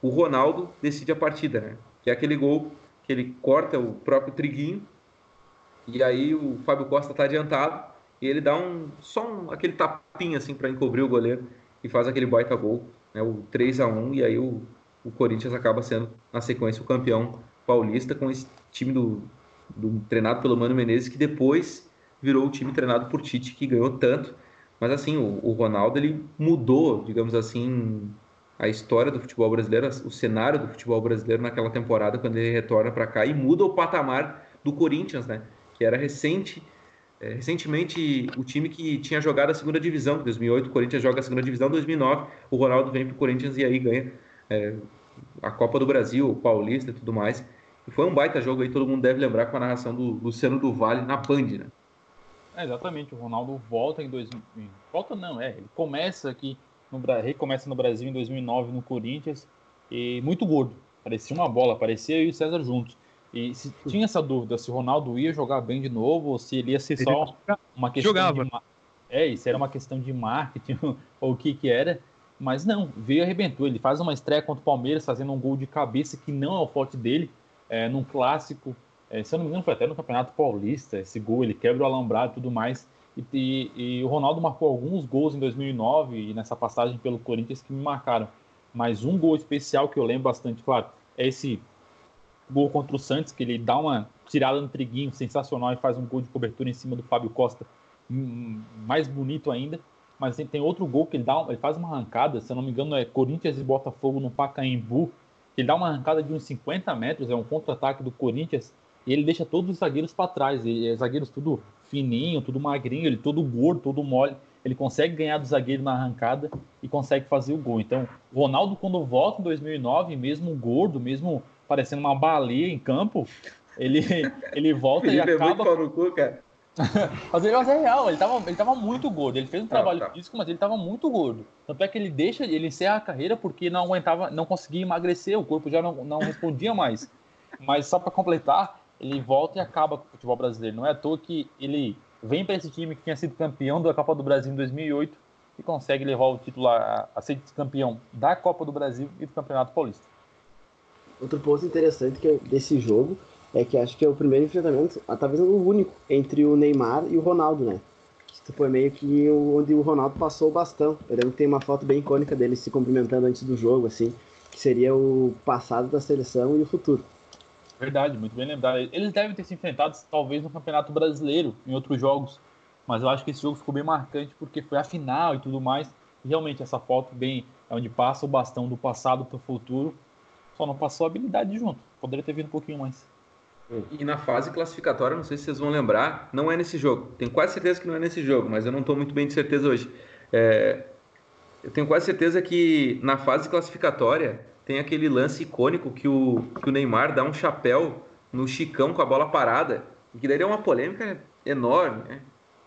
o Ronaldo decide a partida, né? Que é aquele gol que ele corta o próprio Triguinho e aí o Fábio Costa está adiantado e ele dá um só um, aquele tapinha assim para encobrir o goleiro e faz aquele baita gol, né? O 3 a 1 e aí o, o Corinthians acaba sendo na sequência o campeão paulista com esse time do, do treinado pelo Mano Menezes que depois virou o time treinado por Tite que ganhou tanto. Mas assim, o, o Ronaldo ele mudou, digamos assim, a história do futebol brasileiro, o cenário do futebol brasileiro naquela temporada quando ele retorna para cá e muda o patamar do Corinthians, né? Que era recente, é, recentemente o time que tinha jogado a segunda divisão. Em 2008 o Corinthians joga a segunda divisão, em 2009 o Ronaldo vem para o Corinthians e aí ganha é, a Copa do Brasil, o Paulista e tudo mais. E foi um baita jogo aí, todo mundo deve lembrar com a narração do Luciano do Vale na Band, né? É, exatamente, o Ronaldo volta em 2000. Volta não, é, ele começa aqui no, recomeça no Brasil em 2009 no Corinthians e muito gordo. Parecia uma bola, parecia eu e o César juntos. E se tinha essa dúvida se o Ronaldo ia jogar bem de novo ou se ele ia ser só uma questão Jogava. de é, isso era uma questão de marketing ou o que que era. Mas não, veio e arrebentou. Ele faz uma estreia contra o Palmeiras, fazendo um gol de cabeça que não é o forte dele, é, num clássico. É, se eu não me engano, foi até no Campeonato Paulista esse gol. Ele quebra o alambrado e tudo mais. E, e, e, o Ronaldo marcou alguns gols em 2009 e nessa passagem pelo Corinthians que me marcaram. Mas um gol especial que eu lembro bastante, claro, é esse gol contra o Santos, que ele dá uma tirada no triguinho sensacional e faz um gol de cobertura em cima do Fábio Costa, hum, mais bonito ainda. Mas tem, tem outro gol que ele, dá, ele faz uma arrancada, se eu não me engano, é Corinthians e Botafogo no Pacaembu. Ele dá uma arrancada de uns 50 metros, é um contra-ataque do Corinthians, e ele deixa todos os zagueiros para trás. E, zagueiros tudo fininho, tudo magrinho, ele todo gordo, todo mole. Ele consegue ganhar do zagueiro na arrancada e consegue fazer o gol. Então, o Ronaldo, quando volta em 2009, mesmo gordo, mesmo parecendo uma baleia em campo, ele, ele volta e acaba. É muito no cu, cara. mas ele é real, ele tava, ele tava muito gordo. Ele fez um trabalho tá. físico, mas ele tava muito gordo. Tanto é que ele deixa, ele encerra a carreira porque não aguentava, não conseguia emagrecer, o corpo já não, não respondia mais. Mas só para completar, ele volta e acaba com o futebol brasileiro. Não é à toa que ele vem para esse time que tinha sido campeão da Copa do Brasil em 2008 e consegue levar o título a, a ser campeão da Copa do Brasil e do Campeonato Paulista. Outro ponto interessante que é desse jogo é que acho que é o primeiro enfrentamento, ah, talvez o único, entre o Neymar e o Ronaldo, né? Isso foi meio que onde o Ronaldo passou o bastão. Eu lembro que tem uma foto bem icônica dele se cumprimentando antes do jogo, assim, que seria o passado da seleção e o futuro. Verdade, muito bem lembrado. Eles devem ter se enfrentado talvez no Campeonato Brasileiro, em outros jogos, mas eu acho que esse jogo ficou bem marcante porque foi a final e tudo mais. Realmente essa foto bem é onde passa o bastão do passado para o futuro, só não passou a habilidade junto. Poderia ter vindo um pouquinho mais. E na fase classificatória, não sei se vocês vão lembrar, não é nesse jogo. Tenho quase certeza que não é nesse jogo, mas eu não estou muito bem de certeza hoje. É... Eu tenho quase certeza que na fase classificatória tem aquele lance icônico que o, que o Neymar dá um chapéu no Chicão com a bola parada, que daí é uma polêmica enorme, né?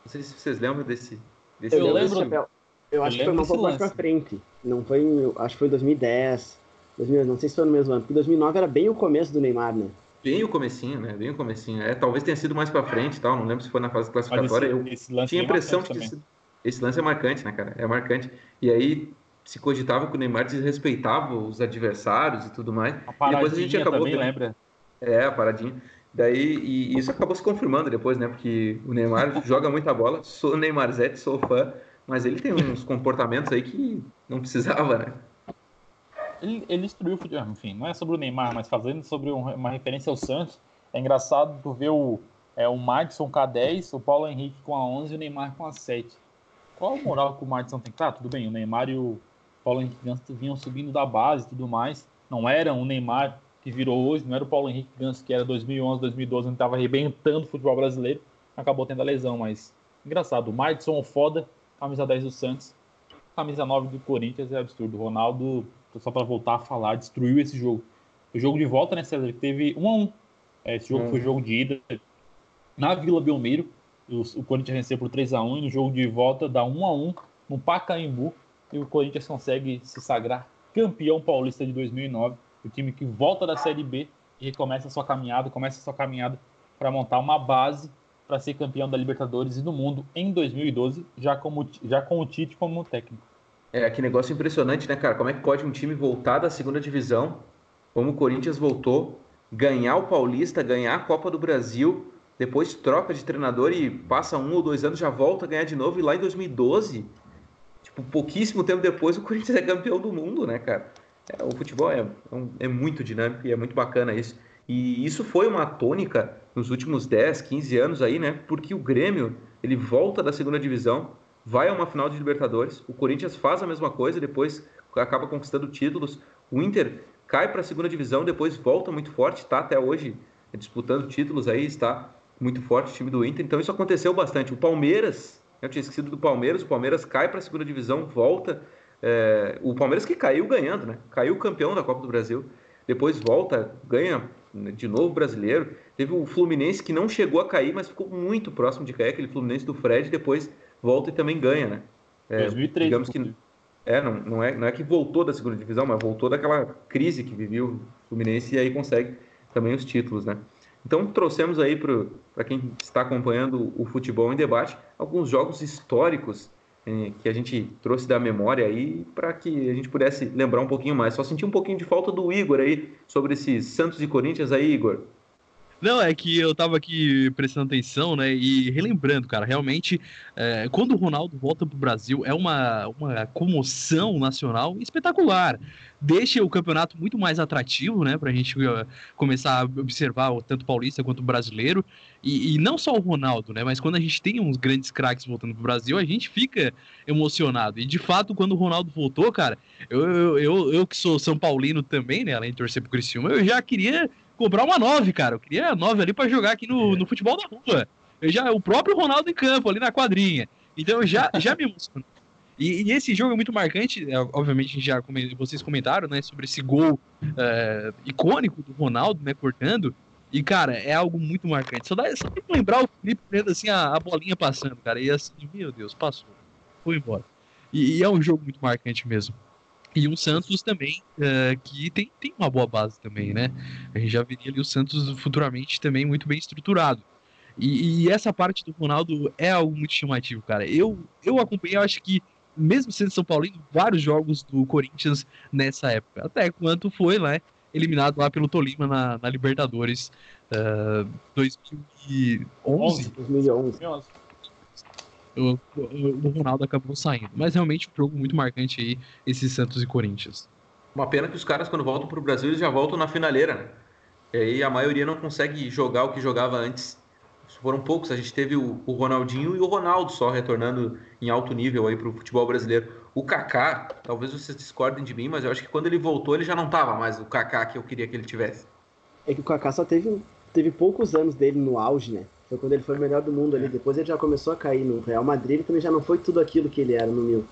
Não sei se vocês lembram desse. desse eu lembro. Chapéu. Eu acho eu que foi uma pouco mais pra frente. Não foi. Acho que foi em 2010. 2000, não sei se foi no mesmo ano, porque 2009 era bem o começo do Neymar, né? Bem o comecinho, né? Bem o comecinho. É, talvez tenha sido mais para frente tal, não lembro se foi na fase classificatória. Esse, esse eu tinha a é impressão de que esse, esse, lance é marcante, né, cara? É marcante. E aí se cogitava que o Neymar desrespeitava os adversários e tudo mais. A e depois a gente acabou também, lembra? É, a paradinha. Daí, e isso acabou se confirmando depois, né? Porque o Neymar joga muita bola, sou Neymar Zete, sou fã, mas ele tem uns comportamentos aí que não precisava, né? Ele, ele destruiu o futebol, enfim, não é sobre o Neymar, mas fazendo sobre uma referência ao Santos, é engraçado tu ver o, é, o Madison com a 10, o Paulo Henrique com a 11 e o Neymar com a 7. Qual a moral que o Madison tem? Tá, tudo bem, o Neymar e o Paulo Henrique Ganso vinham subindo da base e tudo mais, não eram o Neymar que virou hoje, não era o Paulo Henrique Ganso que era 2011, 2012, onde estava arrebentando o futebol brasileiro, acabou tendo a lesão, mas engraçado, o Madison foda, camisa 10 do Santos, camisa 9 do Corinthians é absurdo. O Ronaldo, só para voltar a falar, destruiu esse jogo. O jogo de volta, né, César? Teve 1 a 1 é, Esse jogo uhum. foi jogo de ida na Vila Belmiro. O, o Corinthians venceu por 3 a 1 e no jogo de volta dá 1 a 1 no Pacaembu. E o Corinthians consegue se sagrar campeão paulista de 2009. O time que volta da Série B e recomeça a sua caminhada, começa a sua caminhada para montar uma base para ser campeão da Libertadores e do mundo em 2012, já, como, já com o Tite como técnico. É, que negócio impressionante, né, cara? Como é que pode um time voltar da segunda divisão, como o Corinthians voltou, ganhar o Paulista, ganhar a Copa do Brasil, depois troca de treinador e passa um ou dois anos, já volta a ganhar de novo, e lá em 2012, tipo, pouquíssimo tempo depois, o Corinthians é campeão do mundo, né, cara? É, o futebol é, é, é muito dinâmico e é muito bacana isso. E isso foi uma tônica nos últimos 10, 15 anos aí, né? Porque o Grêmio, ele volta da segunda divisão, vai a uma final de Libertadores, o Corinthians faz a mesma coisa, depois acaba conquistando títulos, o Inter cai para a segunda divisão, depois volta muito forte, está até hoje disputando títulos aí, está muito forte o time do Inter, então isso aconteceu bastante. O Palmeiras, eu tinha esquecido do Palmeiras, o Palmeiras cai para a segunda divisão, volta, é, o Palmeiras que caiu ganhando, né? Caiu campeão da Copa do Brasil, depois volta, ganha de novo brasileiro. Teve o Fluminense que não chegou a cair, mas ficou muito próximo de cair, aquele Fluminense do Fred, depois volta e também ganha, né? É, 2003. Digamos que é não, não, é, não é que voltou da segunda divisão, mas voltou daquela crise que viveu o Fluminense e aí consegue também os títulos, né? Então trouxemos aí para quem está acompanhando o futebol em debate alguns jogos históricos eh, que a gente trouxe da memória aí para que a gente pudesse lembrar um pouquinho mais. Só senti um pouquinho de falta do Igor aí sobre esses Santos e Corinthians aí, Igor. Não, é que eu tava aqui prestando atenção, né? E relembrando, cara, realmente, é, quando o Ronaldo volta pro Brasil, é uma, uma comoção nacional espetacular. Deixa o campeonato muito mais atrativo, né? Pra gente uh, começar a observar tanto paulista quanto brasileiro. E, e, não só o Ronaldo, né? Mas quando a gente tem uns grandes craques voltando pro Brasil, a gente fica emocionado. E de fato, quando o Ronaldo voltou, cara, eu, eu, eu, eu que sou São Paulino também, né? Além de torcer pro Criciúma, eu já queria comprar uma 9, cara. Eu queria a 9 ali para jogar aqui no, é. no futebol da rua. Eu já, o próprio Ronaldo em campo, ali na quadrinha. Então já, já me emociono. E, e, esse jogo é muito marcante, é, obviamente já vocês comentaram, né, sobre esse gol é, icônico do Ronaldo, né, cortando. E, cara, é algo muito marcante. Só dá só tem que lembrar o Felipe vendo assim a, a, bolinha passando, cara. E assim, meu Deus, passou. Foi embora. E, e é um jogo muito marcante mesmo. E um Santos também, uh, que tem, tem uma boa base também, né? A gente já veria ali o Santos futuramente também muito bem estruturado. E, e, essa parte do Ronaldo é algo muito chamativo, cara. Eu, eu acompanhei, eu acho que, mesmo sendo São Paulino, vários jogos do Corinthians nessa época. Até quanto foi, né? Eliminado lá pelo Tolima na, na Libertadores uh, 2011. 2011 o, o Ronaldo acabou saindo. Mas realmente um jogo muito marcante aí, esse Santos e Corinthians. Uma pena que os caras, quando voltam para o Brasil, eles já voltam na finaleira, né? E aí a maioria não consegue jogar o que jogava antes. Foram poucos, a gente teve o, o Ronaldinho e o Ronaldo só retornando em alto nível aí para o futebol brasileiro. O Kaká, talvez vocês discordem de mim, mas eu acho que quando ele voltou ele já não estava mais o Kaká que eu queria que ele tivesse. É que o Kaká só teve, teve poucos anos dele no auge, né? Foi quando ele foi o melhor do mundo ali. É. Depois ele já começou a cair no Real Madrid, ele também já não foi tudo aquilo que ele era no Mil.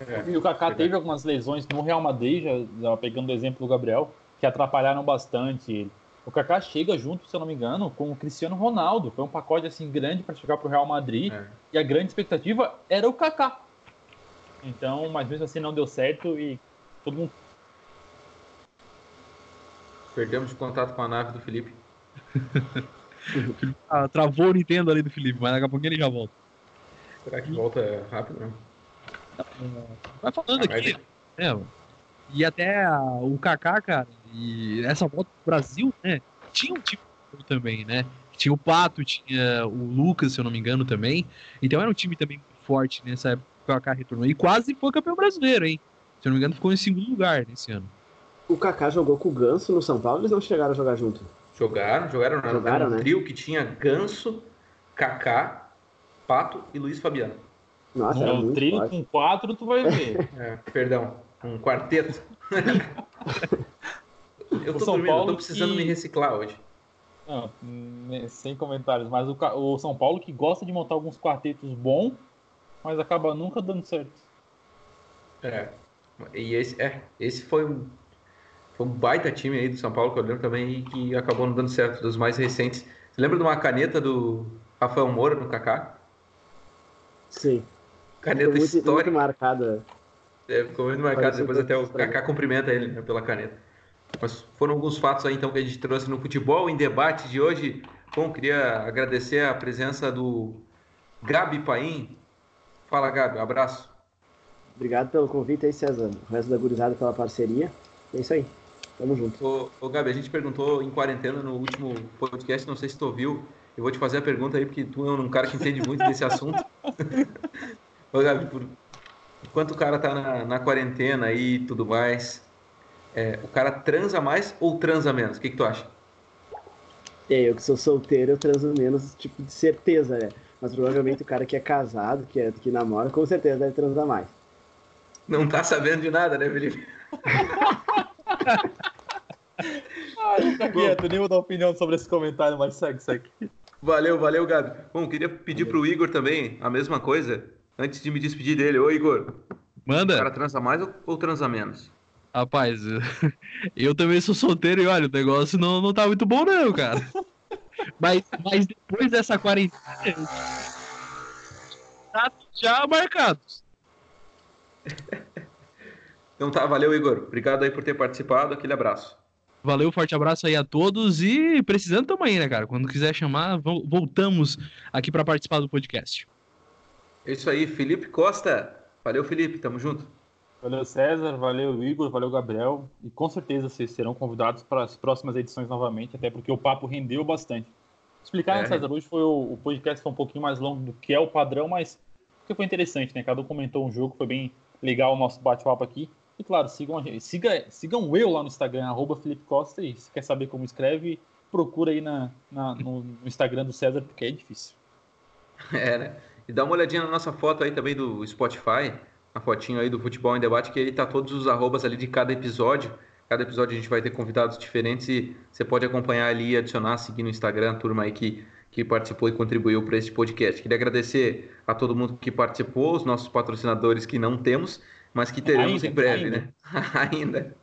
É, e o Kaká é teve algumas lesões no Real Madrid, já, já, pegando o exemplo do Gabriel, que atrapalharam bastante O Kaká chega junto, se eu não me engano, com o Cristiano Ronaldo. Foi um pacote assim grande para chegar para o Real Madrid. É. E a grande expectativa era o Kaká. Então, mas mesmo assim não deu certo e todo mundo Perdemos o contato com a nave do Felipe. ah, travou o Nintendo ali do Felipe, mas daqui a pouquinho ele já volta. Será que volta rápido, né? Vai falando ah, aqui. É, e até a, o Kaká, cara, e essa volta pro Brasil, né? Tinha um time também, né? Tinha o Pato, tinha o Lucas, se eu não me engano, também. Então era um time também forte nessa época que o Kaká retornou. E quase foi campeão brasileiro, hein? Se eu não me engano, ficou em segundo lugar nesse ano. O Kaká jogou com o Ganso no São Paulo, eles não chegaram a jogar junto? Jogaram, jogaram, jogaram um né? trio que tinha Ganso, Kaká, Pato e Luiz Fabiano. Nossa, no era muito trio forte. com quatro, tu vai ver. É, perdão, um quarteto. eu tô São dormindo, Paulo tô precisando que... me reciclar hoje. Não, sem comentários, mas o, o, São Paulo que gosta de montar alguns quartetos bons, mas acaba nunca dando certo. É. E esse, é, esse foi um, foi um baita time aí do São Paulo que eu lembro também e que acabou não dando certo, dos mais recentes. Você lembra de uma caneta do Rafael Moura no Kaká? Sim. Caneta muito, histórica. Muito marcada. É, ficou muito marcado, depois até o Kaká cumprimenta ele né, pela caneta. Mas foram alguns fatos aí então que a gente trouxe no futebol em debate de hoje. Bom, queria agradecer a presença do Gabi Paim. Fala, Gabi, um abraço. Obrigado pelo convite aí, César. O resto da gurizada pela parceria. É isso aí. Tamo junto. Ô, ô, Gabi, a gente perguntou em quarentena no último podcast, não sei se tu ouviu. Eu vou te fazer a pergunta aí, porque tu é um cara que entende muito desse assunto. ô, Gabi, por... enquanto o cara tá na, na quarentena e tudo mais, é, o cara transa mais ou transa menos? O que, que tu acha? É, eu que sou solteiro, eu transo menos, tipo, de certeza, né? Mas provavelmente o cara que é casado, que, é, que namora, com certeza deve transar mais. Não tá sabendo de nada, né, Felipe? Ai, fica quieto, nem vou dar opinião sobre esse comentário, mas segue, segue. Valeu, valeu, Gabi. Bom, queria pedir pro Igor também a mesma coisa, antes de me despedir dele. Ô, Igor. Manda. O cara transa mais ou, ou transa menos? Rapaz, eu também sou solteiro e olha, o negócio não, não tá muito bom, não, cara. mas, mas depois dessa quarentena, tá já marcados. Então tá, valeu, Igor. Obrigado aí por ter participado. Aquele abraço. Valeu, forte abraço aí a todos e precisando também, né, cara? Quando quiser chamar, voltamos aqui para participar do podcast. É isso aí, Felipe Costa. Valeu, Felipe. Tamo junto. Valeu, César. Valeu, Igor. Valeu, Gabriel. E com certeza vocês serão convidados para as próximas edições novamente, até porque o papo rendeu bastante. Explicar, né, é. César? Hoje foi o, o podcast foi um pouquinho mais longo do que é o padrão, mas porque foi interessante, né? Cada um comentou um jogo, foi bem legal o nosso bate-papo aqui. E claro, sigam, siga, sigam eu lá no Instagram, arroba Felipe Costa, e se quer saber como escreve, procura aí na, na no, no, Instagram do César, porque é difícil. É, né? E dá uma olhadinha na nossa foto aí também do Spotify, a fotinho aí do Futebol em Debate, que aí tá todos os arrobas ali de cada episódio. Cada episódio a gente vai ter convidados diferentes e você pode acompanhar ali e adicionar, seguir no Instagram, a turma aí que, que participou e contribuiu para este podcast. Queria agradecer a todo mundo que participou, os nossos patrocinadores que não temos, mas que teremos ainda, em breve, ainda. né? ainda.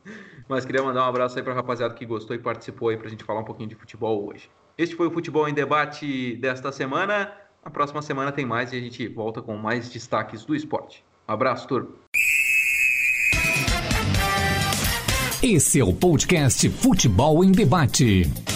Mas queria mandar um abraço aí para a rapaziada que gostou e participou aí para a gente falar um pouquinho de futebol hoje. Este foi o Futebol em Debate desta semana. Na próxima semana tem mais e a gente volta com mais destaques do esporte. Um abraço, turma. Esse é o podcast Futebol em Debate.